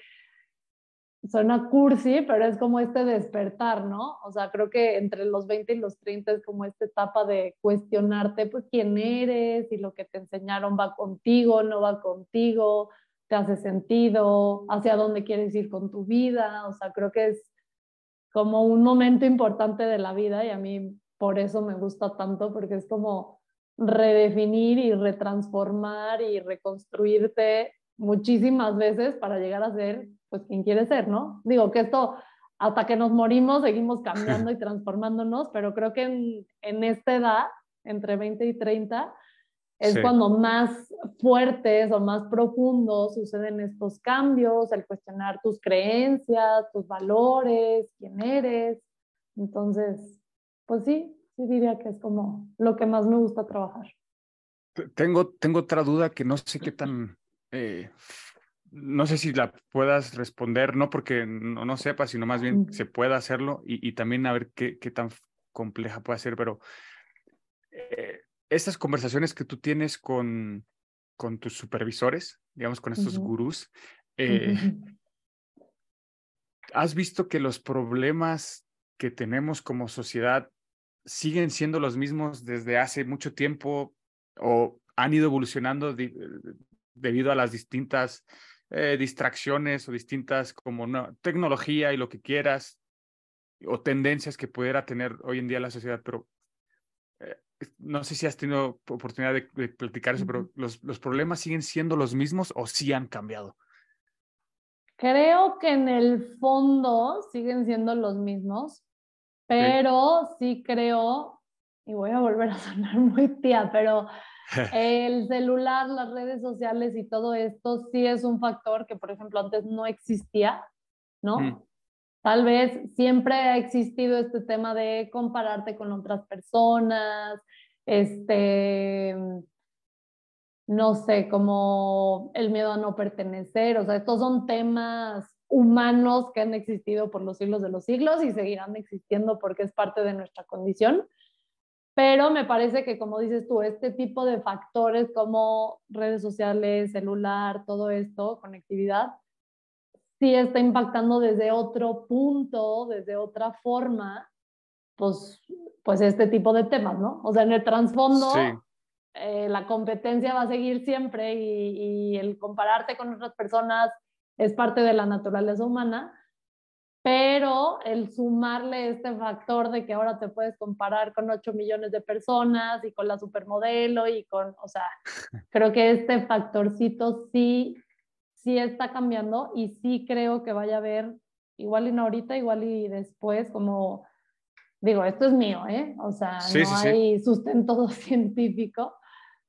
suena cursi, pero es como este despertar, ¿no? O sea, creo que entre los 20 y los 30 es como esta etapa de cuestionarte, pues, quién eres, y lo que te enseñaron va contigo, no va contigo, te hace sentido, hacia dónde quieres ir con tu vida, o sea, creo que es como un momento importante de la vida y a mí por eso me gusta tanto, porque es como redefinir y retransformar y reconstruirte muchísimas veces para llegar a ser pues quien quieres ser, ¿no? Digo que esto hasta que nos morimos seguimos cambiando y transformándonos, pero creo que en, en esta edad, entre 20 y 30, es Sí. cuando más fuertes o más profundos suceden estos cambios, el cuestionar tus creencias, tus valores, quién eres. Entonces, pues sí, sí diría que es como lo que más me gusta trabajar. Tengo, tengo otra duda que no sé qué tan, eh, no sé si la puedas responder, no porque no, no sepa, sino más bien se pueda hacerlo y, y también a ver qué, qué tan compleja puede ser, pero eh, estas conversaciones que tú tienes con, con tus supervisores, digamos, con estos gurús, eh, ¿has visto que los problemas que tenemos como sociedad siguen siendo los mismos desde hace mucho tiempo o han ido evolucionando di- debido a las distintas eh, distracciones o distintas como no, tecnología y lo que quieras o tendencias que pudiera tener hoy en día la sociedad, pero eh, no sé si has tenido oportunidad de, de platicar eso, pero los, los problemas siguen siendo los mismos o sí han cambiado. Creo que en el fondo siguen siendo los mismos, pero sí creo, y voy a volver a sonar muy tía, pero el celular, las redes sociales y todo esto sí es un factor que, por ejemplo, antes no existía, ¿no? Mm. Tal vez siempre ha existido este tema de compararte con otras personas, este, no sé, como el miedo a no pertenecer, o sea, estos son temas humanos que han existido por los siglos de los siglos y seguirán existiendo porque es parte de nuestra condición. Pero me parece que, como dices tú, este tipo de factores como redes sociales, celular, todo esto, conectividad, sí está impactando desde otro punto, desde otra forma, pues, pues este tipo de temas, ¿no? O sea, en el trasfondo, Sí. eh, la competencia va a seguir siempre y, y el compararte con otras personas es parte de la naturaleza humana, pero el sumarle este factor de que ahora te puedes comparar con 8 millones de personas y con la supermodelo y con, o sea, creo que este factorcito sí, sí está cambiando y sí creo que vaya a haber, igual y no ahorita, igual y después, como, digo, esto es mío, ¿eh? O sea, Sí, no sí, sí. hay sustento científico,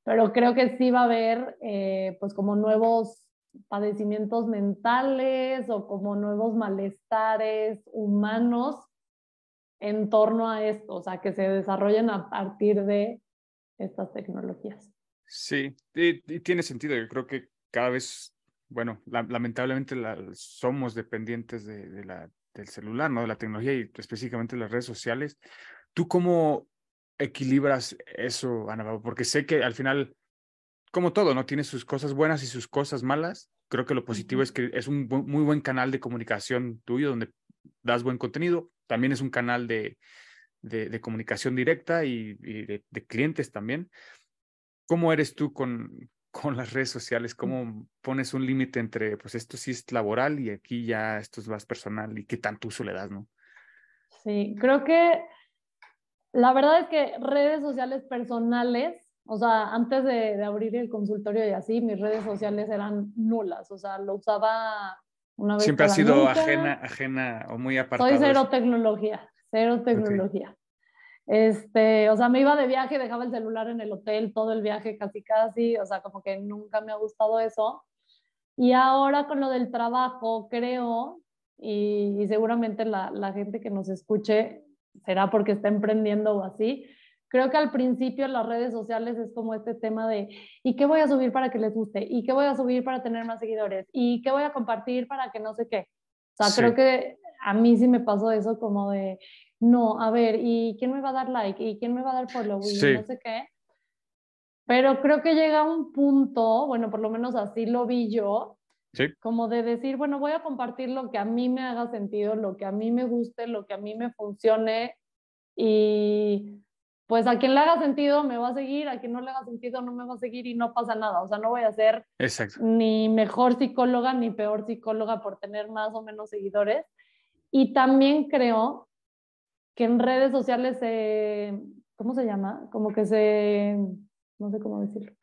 pero creo que sí va a haber, eh, pues como nuevos padecimientos mentales o como nuevos malestares humanos en torno a esto, o sea, que se desarrollen a partir de estas tecnologías. Sí, y, tiene sentido. Yo creo que cada vez, bueno, la- lamentablemente la- somos dependientes de, la, del celular, ¿no? De la tecnología y específicamente las redes sociales. ¿Tú cómo equilibras eso, Ana? Porque sé que al final, como todo, ¿no? Tiene sus cosas buenas y sus cosas malas. Creo que lo positivo es que es un bu- muy buen canal de comunicación tuyo donde das buen contenido. También es un canal de, de, de comunicación directa y, y de, de clientes también. ¿Cómo eres tú con, con las redes sociales? ¿Cómo pones un límite entre, pues esto sí es laboral y aquí ya esto es más personal y qué tanto uso le das, no? Sí, creo que la verdad es que redes sociales personales, o sea, antes de, de abrir el consultorio y así, mis redes sociales eran nulas, o sea, lo usaba una vez Siempre ha sido nunca. ajena, ajena o muy apartado. Soy cero tecnología, cero tecnología. Este, o sea, me iba de viaje, dejaba el celular en el hotel todo el viaje casi casi, o sea, como que nunca me ha gustado eso. Y ahora con lo del trabajo, creo, y, y seguramente la, la gente que nos escuche será porque está emprendiendo o así, creo que al principio en las redes sociales es como este tema de, ¿y qué voy a subir para que les guste? ¿Y qué voy a subir para tener más seguidores? ¿Y qué voy a compartir para que no sé qué? O sea, Sí. creo que a mí sí me pasó eso como de, no, a ver, ¿y quién me va a dar like? ¿Y quién me va a dar follow? Y Sí. no sé qué. Pero creo que llega un punto, bueno, por lo menos así lo vi yo, Sí. como de decir, bueno, voy a compartir lo que a mí me haga sentido, lo que a mí me guste, lo que a mí me funcione y pues a quien le haga sentido me va a seguir, a quien no le haga sentido no me va a seguir y no pasa nada, o sea, no voy a ser Exacto. ni mejor psicóloga ni peor psicóloga por tener más o menos seguidores. Y también creo que en redes sociales se, ¿cómo se llama? Como que se, no sé cómo decirlo.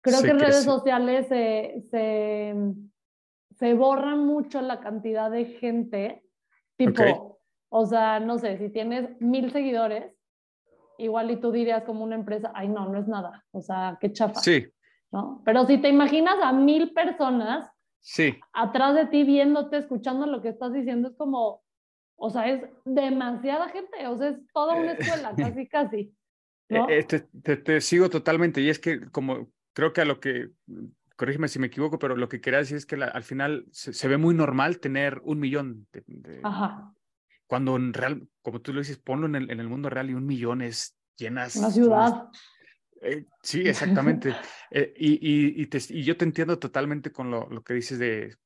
Creo que en redes sociales se, se, se borra mucho la cantidad de gente Tipo, Ok. o sea, no sé, si tienes mil seguidores, igual y tú dirías como una empresa, ay, no, no es nada. O sea, qué chafa. Sí, ¿no? Pero si te imaginas a mil personas sí. atrás de ti viéndote, escuchando lo que estás diciendo, es como, o sea, es demasiada gente, o sea, es toda una escuela, casi, casi. ¿no? Eh, eh, te, te- te sigo totalmente y es que como creo que a lo que, corrígeme si me equivoco, pero lo que quería decir es que la- al final se, se ve muy normal tener un millón de, de- cuando en real, como tú lo dices, ponlo en el, en el mundo real y un millón es llenas una ciudad. Eh, sí, exactamente. Eh, y, y, y, te- y yo te entiendo totalmente con lo, lo que dices de,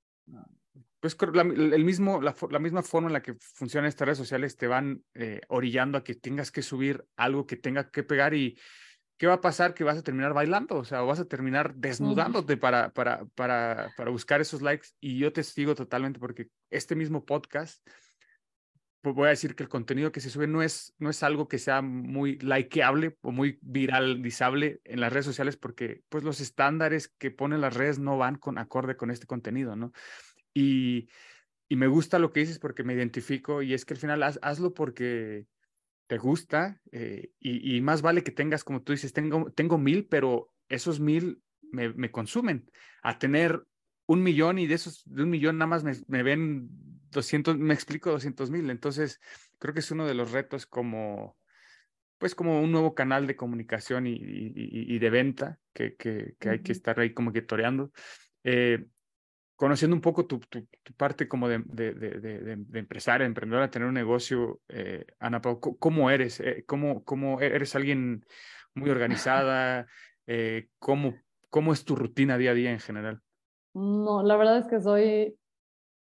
pues la, el mismo, la, la misma forma en la que funcionan estas redes sociales te van eh, orillando a que tengas que subir algo que tenga que pegar y ¿qué va a pasar? Que vas a terminar bailando, o sea, o vas a terminar desnudándote para, para, para, para buscar esos likes. Y yo te sigo totalmente porque este mismo podcast voy a decir que el contenido que se sube no es, no es algo que sea muy likeable o muy viralizable en las redes sociales porque pues los estándares que ponen las redes no van con acorde con este contenido, ¿no? Y, y me gusta lo que dices porque me identifico y es que al final haz- hazlo porque te gusta eh, y, y más vale que tengas, como tú dices, tengo, tengo mil, pero esos mil me, me consumen. A tener un millón y de esos, de un millón nada más me, me ven 200, me explico 200 mil. Entonces, creo que es uno de los retos como, pues como un nuevo canal de comunicación y, y- y- de venta que, que, que hay que estar ahí como que toreando. Eh, conociendo un poco tu, tu, tu parte como de, de, de, de, empresaria, emprendedora, tener un negocio, eh, Ana Pau, ¿cómo eres? Eh, ¿cómo, cómo eres alguien muy organizada? Eh, ¿cómo, ¿Cómo es tu rutina día a día en general? No, la verdad es que soy,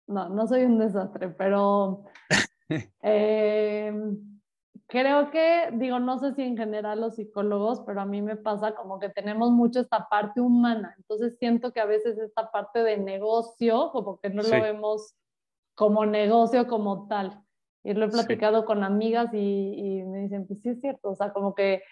no, no soy un desastre, pero eh, creo que, digo, no sé si en general los psicólogos, pero a mí me pasa como que tenemos mucho esta parte humana, entonces siento que a veces esta parte de negocio, como que no Sí. lo vemos como negocio como tal. Y lo he Sí. platicado con amigas y, y me dicen, pues sí es cierto, o sea, como que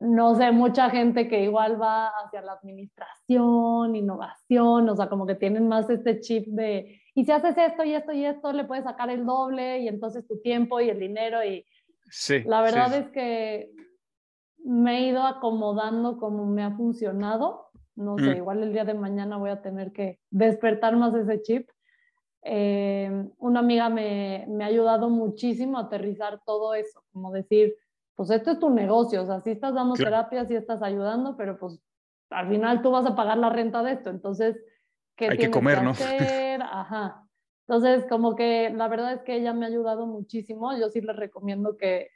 no sé, mucha gente que igual va hacia la administración, innovación, o sea, como que tienen más este chip de, y si haces esto y esto y esto, le puedes sacar el doble y entonces tu tiempo y el dinero y Sí. la verdad sí. es que me he ido acomodando como me ha funcionado. No sé, Mm. igual el día de mañana voy a tener que despertar más ese chip. Eh, una amiga me, me ha ayudado muchísimo a aterrizar todo eso, como decir, pues esto es tu negocio, o sea, sí estás dando Claro. terapia, sí estás ayudando, pero pues al final tú vas a pagar la renta de esto, entonces, ¿qué Hay que comer, ¿no? Hacer? Ajá. Entonces, como que la verdad es que ella me ha ayudado muchísimo. Yo sí les recomiendo que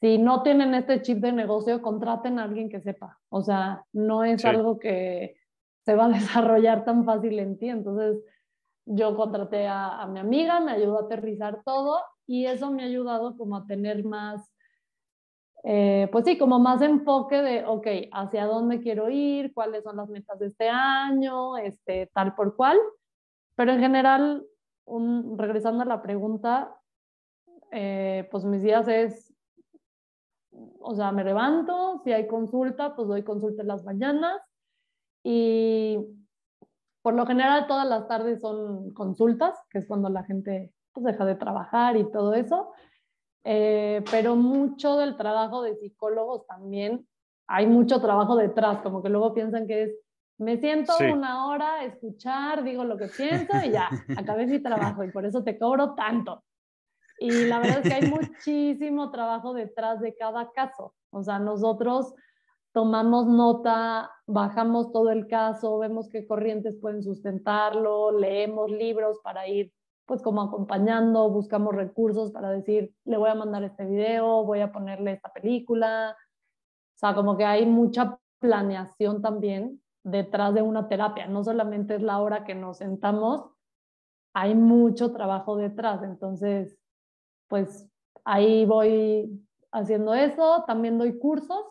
si no tienen este chip de negocio, contraten a alguien que sepa. O sea, no es Sí. algo que se va a desarrollar tan fácil en ti. Entonces, yo contraté a, a mi amiga, me ayudó a aterrizar todo y eso me ha ayudado como a tener más, eh, pues sí, como más enfoque de, ok, hacia dónde quiero ir, cuáles son las metas de este año, este, tal por cual. Pero en general, regresando a la pregunta, eh, pues mis días es, o sea, me levanto, si hay consulta, pues doy consulta en las mañanas y por lo general todas las tardes son consultas, que es cuando la gente pues, deja de trabajar y todo eso. Eh, pero mucho del trabajo de psicólogos también, hay mucho trabajo detrás, como que luego piensan que es, me siento Sí. una hora a escuchar, digo lo que pienso y ya, acabé mi trabajo y por eso te cobro tanto. Y la verdad es que hay muchísimo trabajo detrás de cada caso. O sea, nosotros tomamos nota, bajamos todo el caso, vemos qué corrientes pueden sustentarlo, leemos libros para ir pues como acompañando, buscamos recursos para decir, le voy a mandar este video, voy a ponerle esta película. O sea, como que hay mucha planeación también detrás de una terapia. No solamente es la hora que nos sentamos, hay mucho trabajo detrás. Entonces, pues ahí voy haciendo eso. También doy cursos.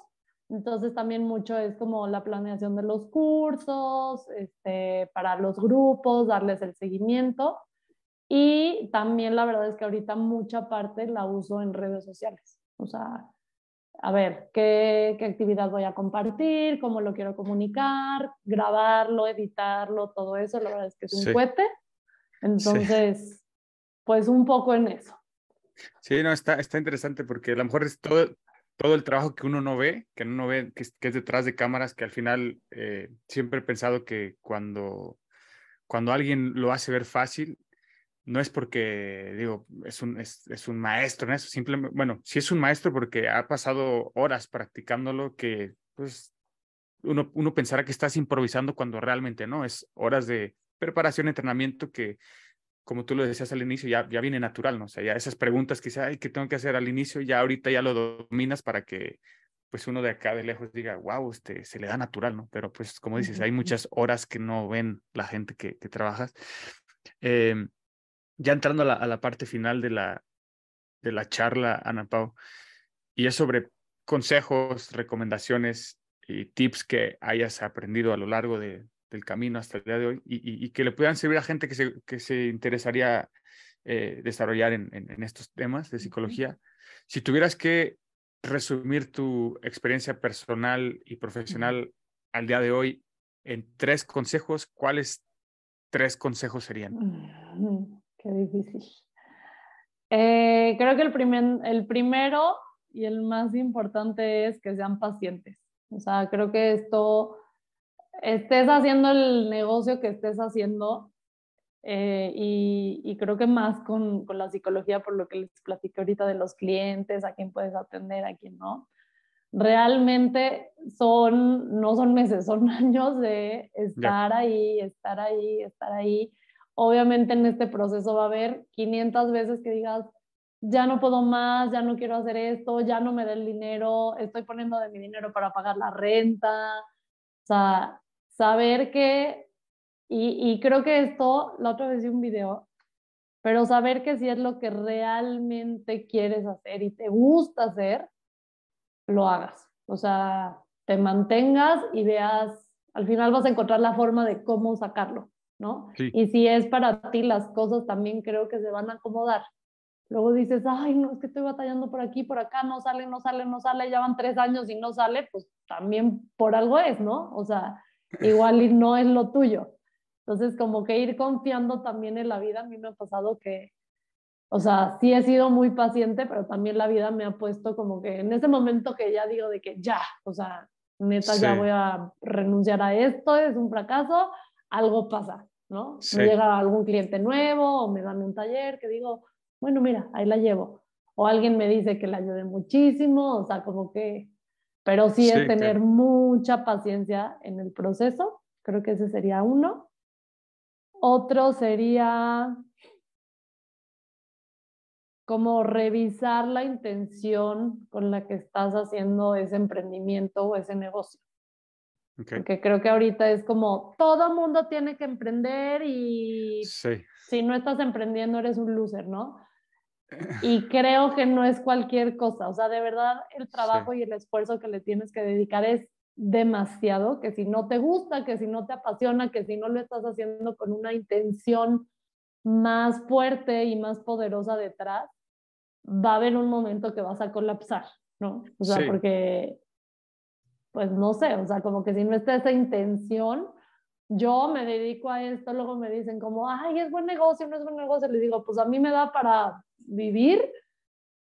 Entonces también mucho es como la planeación de los cursos, este, para los grupos, darles el seguimiento. Y también la verdad es que ahorita mucha parte la uso en redes sociales. O sea, a ver, ¿qué, qué actividad voy a compartir? ¿Cómo lo quiero comunicar? Grabarlo, editarlo, todo eso. La verdad es que es un Sí. cohete. Entonces, pues un poco en eso. Sí, no, está, está interesante porque a lo mejor es todo, todo el trabajo que uno no ve, que uno no ve, que es, que es detrás de cámaras, que al final eh, siempre he pensado que cuando, cuando alguien lo hace ver fácil, no es porque, digo, es un, es, es un maestro en eso, simplemente, bueno, sí es un maestro porque ha pasado horas practicándolo que, pues, uno, uno pensará que estás improvisando cuando realmente no, es horas de preparación, entrenamiento que, como tú lo decías al inicio, ya, ya viene natural, ¿no? O sea, ya esas preguntas que ay, ¿qué tengo que hacer al inicio? Ya ahorita ya lo dominas para que, pues, uno de acá de lejos diga, wow, este, se le da natural, ¿no? Pero, pues, como dices, hay muchas horas que no ven la gente que, que trabajas. Eh, ya entrando a la, a la, parte final de la, de la charla, Ana Pau, y es sobre consejos, recomendaciones y tips que hayas aprendido a lo largo de, del camino hasta el día de hoy y, y, y, que le puedan servir a gente que se, que se interesaría eh, desarrollar en, en, en, estos temas de psicología. Si tuvieras que resumir tu experiencia personal y profesional al día de hoy en tres consejos, ¿cuáles tres consejos serían? Qué difícil. Eh, creo que el, primer, el primero y el más importante es que sean pacientes. O sea, creo que esto, estés haciendo el negocio que estés haciendo, eh, y, y, creo que más con, con, la psicología, por lo que les platiqué ahorita de los clientes, a quién puedes atender, a quién no, realmente son, no son meses, son años de estar yeah. ahí, estar ahí, estar ahí obviamente en este proceso va a haber 500 veces que digas, ya no puedo más, ya no quiero hacer esto, ya no me da el dinero, estoy poniendo de mi dinero para pagar la renta. O sea, saber que, y, creo que esto, la otra vez vi un video, pero saber que si es lo que realmente quieres hacer y te gusta hacer, lo hagas. O sea, te mantengas y veas, al final vas a encontrar la forma de cómo sacarlo. ¿No? Sí. Y si es para ti, las cosas también creo que se van a acomodar. Luego dices, ay, no, es que estoy batallando por aquí, por acá, no sale, no sale, no sale, ya van tres años y no sale, pues también por algo es, ¿no? O sea, igual y no es lo tuyo. Entonces, como que ir confiando también en la vida, a mí me ha pasado que, o sea, sí he sido muy paciente, pero también la vida me ha puesto como que en ese momento que ya digo de que ya, o sea, neta, sí. ya voy a renunciar a esto, es un fracaso, algo pasa, ¿no? Sí. Me llega algún cliente nuevo o me dan un taller que digo, bueno, mira, ahí la llevo. O alguien me dice que la ayude muchísimo, o sea, como que, pero sí, sí es tener que... mucha paciencia en el proceso, creo que ese sería uno. Otro sería como revisar la intención con la que estás haciendo ese emprendimiento o ese negocio. Okay. Porque creo que ahorita es como todo mundo tiene que emprender y sí. si no estás emprendiendo eres un loser, ¿no? Y creo que no es cualquier cosa, o sea, de verdad el trabajo sí. y el esfuerzo que le tienes que dedicar es demasiado, que si no te gusta, que si no te apasiona, que si no lo estás haciendo con una intención más fuerte y más poderosa detrás, va a haber un momento que vas a colapsar, ¿no? O sea, sí. porque pues no sé, o sea, como que si no está esa intención, yo me dedico a esto, luego me dicen como, ay, es buen negocio, no es buen negocio, les digo, pues a mí me da para vivir,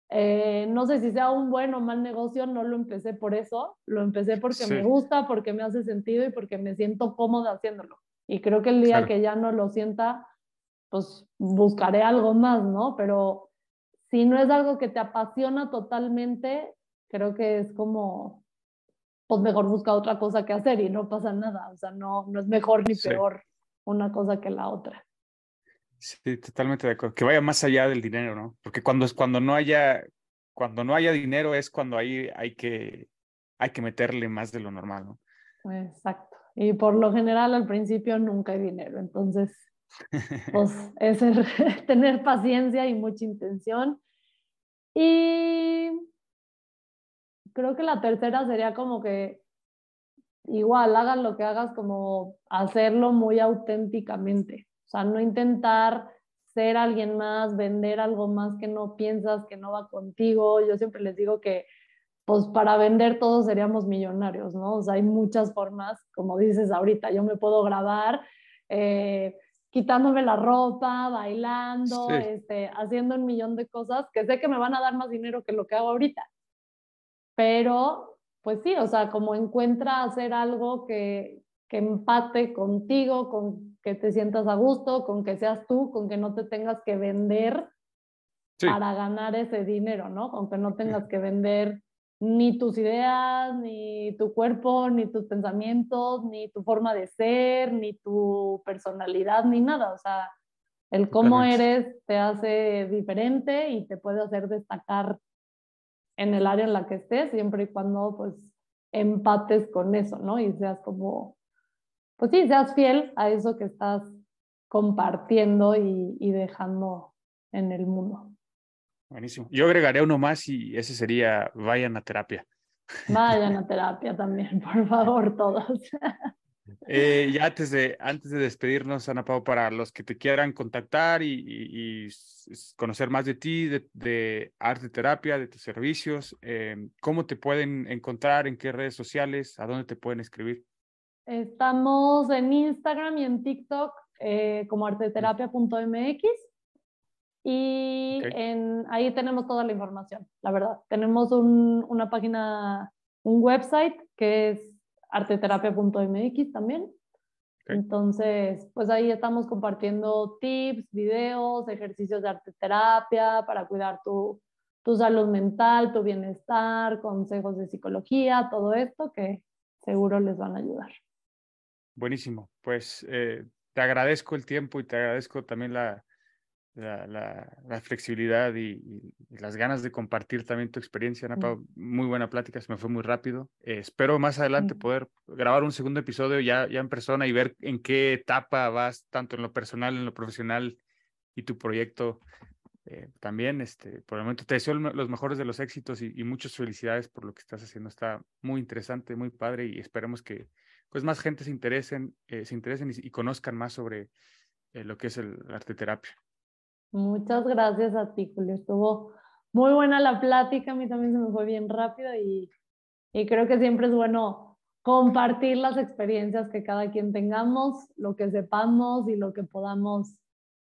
eh, no sé si sea un buen o mal negocio, no lo empecé por eso, lo empecé porque sí. me gusta, porque me hace sentido y porque me siento cómoda haciéndolo. Y creo que el día claro. que ya no lo sienta, pues buscaré algo más, ¿no? Pero si no es algo que te apasiona totalmente, creo que es como, pues mejor busca otra cosa que hacer y no pasa nada. O sea, no, no es mejor ni peor sí. una cosa que la otra. Sí, totalmente de acuerdo. Que vaya más allá del dinero, ¿no? Porque cuando, cuando no haya, cuando no haya dinero es cuando hay, hay, que, hay que meterle más de lo normal, ¿no? Exacto. Y por lo general al principio nunca hay dinero. Entonces, pues es tener paciencia y mucha intención. Y creo que la tercera sería como que igual hagas lo que hagas, como hacerlo muy auténticamente. O sea, no intentar ser alguien más, vender algo más que no piensas, que no va contigo. Yo siempre les digo que, pues para vender todos seríamos millonarios, ¿no? O sea, hay muchas formas, como dices ahorita, yo me puedo grabar. Eh, quitándome la ropa, bailando, Sí. este, haciendo un millón de cosas que sé que me van a dar más dinero que lo que hago ahorita. Pero, pues sí, o sea, como encuentra hacer algo que, que empate contigo, con que te sientas a gusto, con que seas tú, con que no te tengas que vender Sí. para ganar ese dinero, ¿no? Con que no tengas que vender ni tus ideas, ni tu cuerpo, ni tus pensamientos, ni tu forma de ser, ni tu personalidad, ni nada. O sea, el cómo eres te hace diferente y te puede hacer destacar en el área en la que estés, siempre y cuando pues empates con eso, ¿no? Y seas como, pues sí, seas fiel a eso que estás compartiendo y, y dejando en el mundo. Buenísimo. Yo agregaría uno más y ese sería vayan a terapia. Vayan a terapia también, por favor, todos. Eh, ya antes de, antes de despedirnos, Ana Pau, para los que te quieran contactar y, conocer más de ti, de, de arte terapia, de tus servicios, eh, ¿cómo te pueden encontrar? ¿En qué redes sociales? ¿A dónde te pueden escribir? Estamos en Instagram y en TikTok eh, como arteterapia.mx y en, ahí tenemos toda la información, la verdad. Tenemos un- una página, un website que es arteterapia.mx también. Entonces, pues ahí estamos compartiendo tips, videos, ejercicios de arte terapia para cuidar tu, tu salud mental, tu bienestar, consejos de psicología, todo esto que seguro les van a ayudar. Buenísimo. Pues eh, te agradezco el tiempo y te agradezco también la, la, la- la flexibilidad y, las ganas de compartir también tu experiencia, Ana Mm. Pau. Muy buena plática, se me fue muy rápido. Eh, espero más adelante Mm. poder grabar un segundo episodio ya, ya en persona y ver en qué etapa vas, tanto en lo personal, en lo profesional y tu proyecto eh, también. Este, por el momento te deseo los mejores de los éxitos y, y muchas felicidades por lo que estás haciendo. Está muy interesante, muy padre y esperemos que pues más gente se interesen, eh, se interesen y, y conozcan más sobre eh, lo que es el arte terapia. Muchas gracias a ti, Julio. Estuvo muy buena la plática, a mí también se me fue bien rápido y, y creo que siempre es bueno compartir las experiencias que cada quien tengamos, lo que sepamos y lo que podamos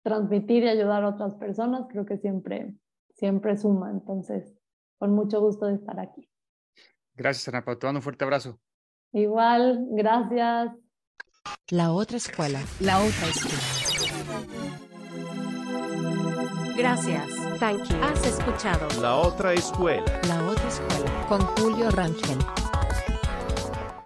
transmitir y ayudar a otras personas, creo que siempre, siempre suma. Entonces, con mucho gusto de estar aquí. Gracias, Ana Pau. Te mando un fuerte abrazo. Igual, gracias. La otra escuela. La otra escuela. Gracias. Thank you. Has escuchado La otra escuela. La otra escuela. Con Julio Rangel.